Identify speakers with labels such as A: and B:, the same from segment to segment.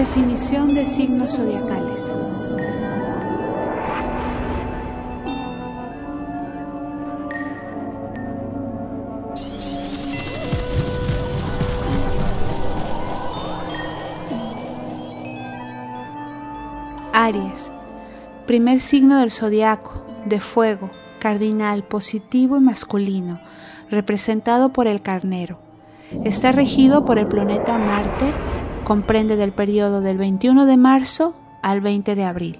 A: Definición de signos zodiacales. Aries, primer signo del zodiaco, de fuego, cardinal, positivo y masculino, representado por el carnero. Está regido por el planeta Marte, comprende del periodo del 21 de marzo al 20 de abril.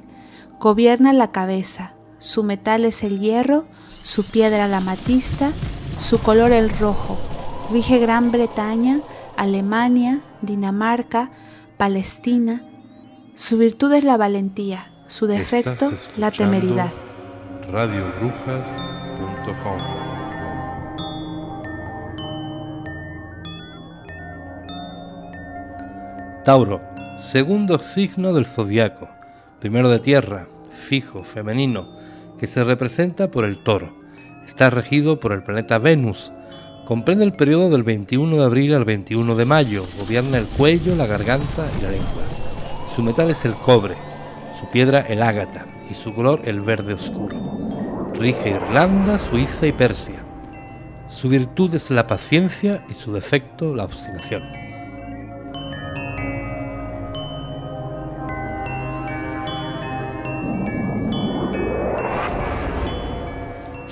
A: Gobierna la cabeza, su metal es el hierro, su piedra la matista, su color el rojo. Rige Gran Bretaña, Alemania, Dinamarca, Palestina. Su virtud es la valentía, su defecto la temeridad.
B: Tauro, segundo signo del zodiaco, primero de tierra, fijo, femenino, que se representa por el toro. Está regido por el planeta Venus. Comprende el periodo del 21 de abril al 21 de mayo. Gobierna el cuello, la garganta y la lengua. Su metal es el cobre, su piedra el ágata y su color el verde oscuro. Rige Irlanda, Suiza y Persia. Su virtud es la paciencia y su defecto la obstinación.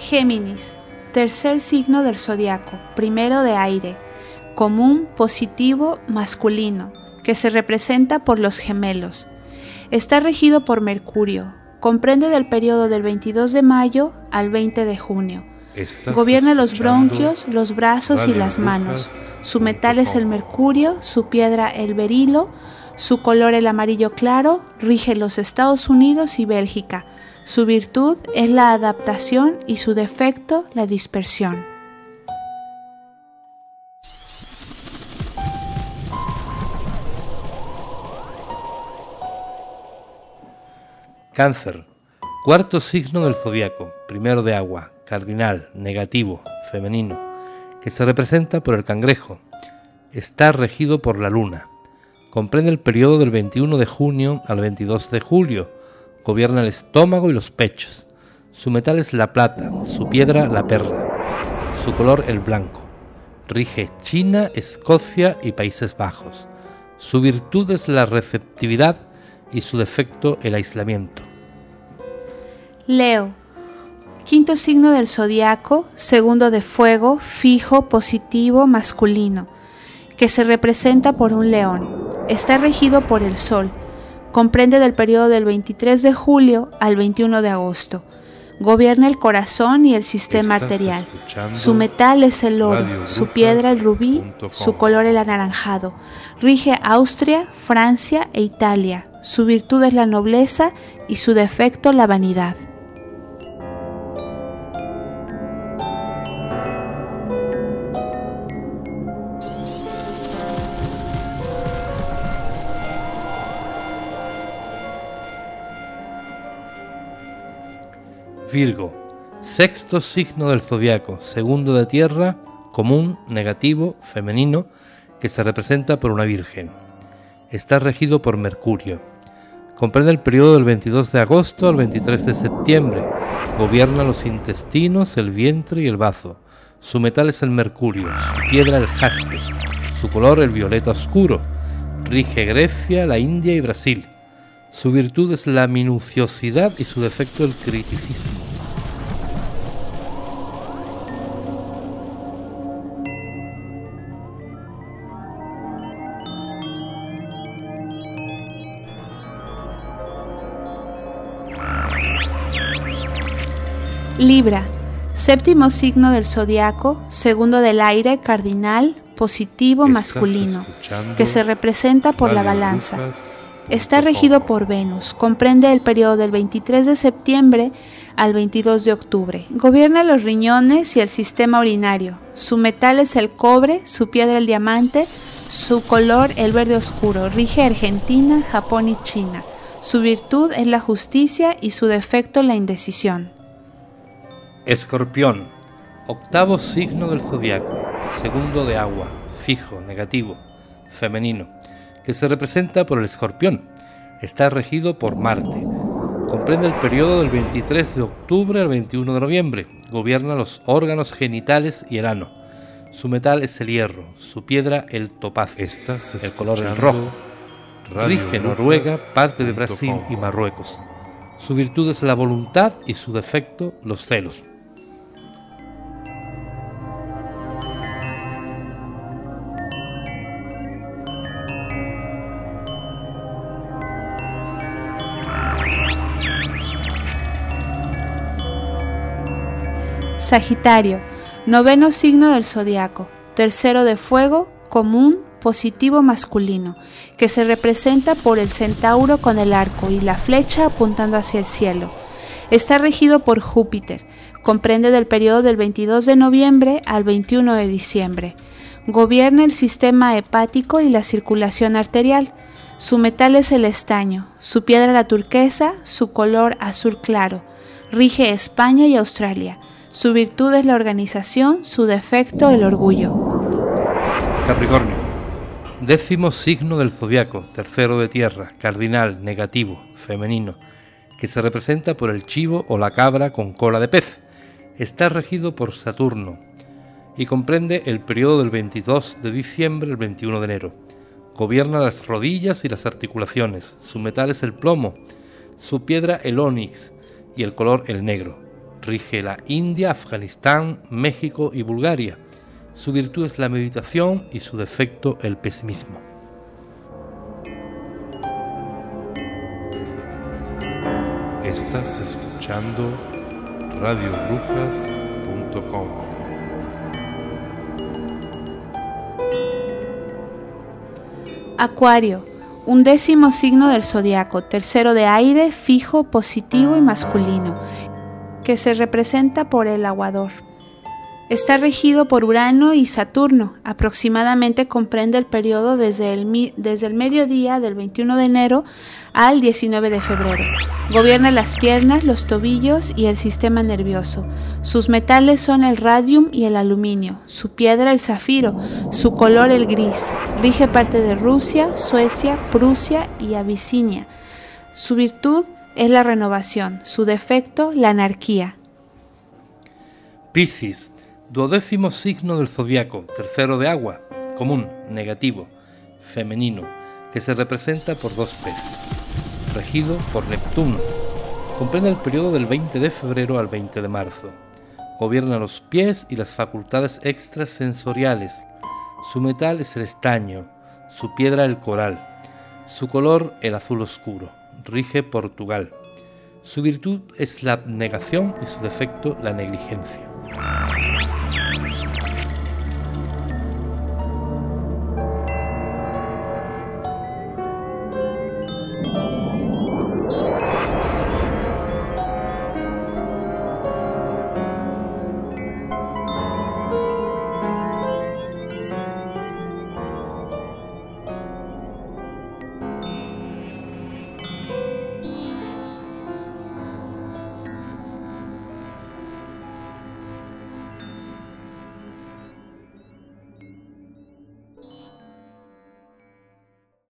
A: Géminis, tercer signo del zodiaco, primero de aire, común, positivo, masculino, que se representa por los gemelos. Está regido por Mercurio, comprende del periodo del 22 de mayo al 20 de junio. Gobierna los bronquios, los brazos y las manos. Su metal es el mercurio, su piedra el berilo, su color el amarillo claro, rige los Estados Unidos y Bélgica. Su virtud es la adaptación y su defecto la dispersión.
B: Cáncer, cuarto signo del zodiaco, primero de agua, cardinal, negativo, femenino, que se representa por el cangrejo. Está regido por la luna. Comprende el periodo del 21 de junio al 22 de julio. Gobierna el estómago y los pechos. Su metal es la plata, su piedra la perla, su color el blanco. Rige China, Escocia y Países Bajos. Su virtud es la receptividad y su defecto el aislamiento.
A: Leo, quinto signo del zodiaco, segundo de fuego, fijo, positivo, masculino, que se representa por un león. Está regido por el sol. Comprende del periodo del 23 de julio al 21 de agosto. Gobierna el corazón y el sistema arterial. Su metal es el oro, su piedra el rubí, su color el anaranjado. Rige Austria, Francia e Italia. Su virtud es la nobleza y su defecto la vanidad.
B: Virgo, sexto signo del zodiaco, segundo de tierra, común, negativo, femenino, que se representa por una virgen. Está regido por Mercurio. Comprende el periodo del 22 de agosto al 23 de septiembre. Gobierna los intestinos, el vientre y el bazo. Su metal es el mercurio, su piedra el jaspe, su color el violeta oscuro. Rige Grecia, la India y Brasil. Su virtud es la minuciosidad y su defecto el criticismo.
A: Libra, séptimo signo del zodiaco, segundo del aire, cardinal, positivo, masculino, que se representa por la balanza. Está regido por Venus, comprende el periodo del 23 de septiembre al 22 de octubre. Gobierna los riñones y el sistema urinario. Su metal es el cobre, su piedra el diamante, su color el verde oscuro. Rige Argentina, Japón y China. Su virtud es la justicia y su defecto la indecisión.
B: Escorpión, octavo signo del zodiaco, segundo de agua, fijo, negativo, femenino que se representa por el escorpión. Está regido por Marte. Comprende el periodo del 23 de octubre al 21 de noviembre. Gobierna los órganos genitales y el ano. Su metal es el hierro, su piedra el topaz, el color el rojo. Rige Noruega, parte de Brasil y Marruecos. Su virtud es la voluntad y su defecto los celos.
A: Sagitario, noveno signo del zodiaco, tercero de fuego, común, positivo masculino, que se representa por el centauro con el arco y la flecha apuntando hacia el cielo. Está regido por Júpiter, comprende del periodo del 22 de noviembre al 21 de diciembre. Gobierna el sistema hepático y la circulación arterial. Su metal es el estaño, su piedra la turquesa, su color azul claro. Rige España y Australia. Su virtud es la organización, su defecto el orgullo.
B: Capricornio. Décimo signo del zodiaco, tercero de tierra, cardinal, negativo, femenino, que se representa por el chivo o la cabra con cola de pez. Está regido por Saturno y comprende el periodo del 22 de diciembre al 21 de enero. Gobierna las rodillas y las articulaciones. Su metal es el plomo, su piedra el onix y el color el negro rige la India, Afganistán, México y Bulgaria. Su virtud es la meditación y su defecto el pesimismo. Estás escuchando radiobrujas.com.
A: Acuario, un décimo signo del zodiaco, tercero de aire, fijo, positivo y masculino, que se representa por el aguador. Está regido por Urano y Saturno. Aproximadamente comprende el periodo desde el, desde el mediodía del 21 de enero al 19 de febrero. Gobierna las piernas, los tobillos y el sistema nervioso. Sus metales son el radium y el aluminio, su piedra el zafiro, su color el gris. Rige parte de Rusia, Suecia, Prusia y Abisinia. Su virtud es la renovación, su defecto la anarquía.
B: Piscis, duodécimo signo del zodiaco, tercero de agua, común, negativo, femenino, que se representa por dos peces, regido por Neptuno. Comprende el periodo del 20 de febrero al 20 de marzo. Gobierna los pies y las facultades extrasensoriales. Su metal es el estaño, su piedra el coral, su color el azul oscuro rige Portugal. Su virtud es la abnegación y su defecto la negligencia.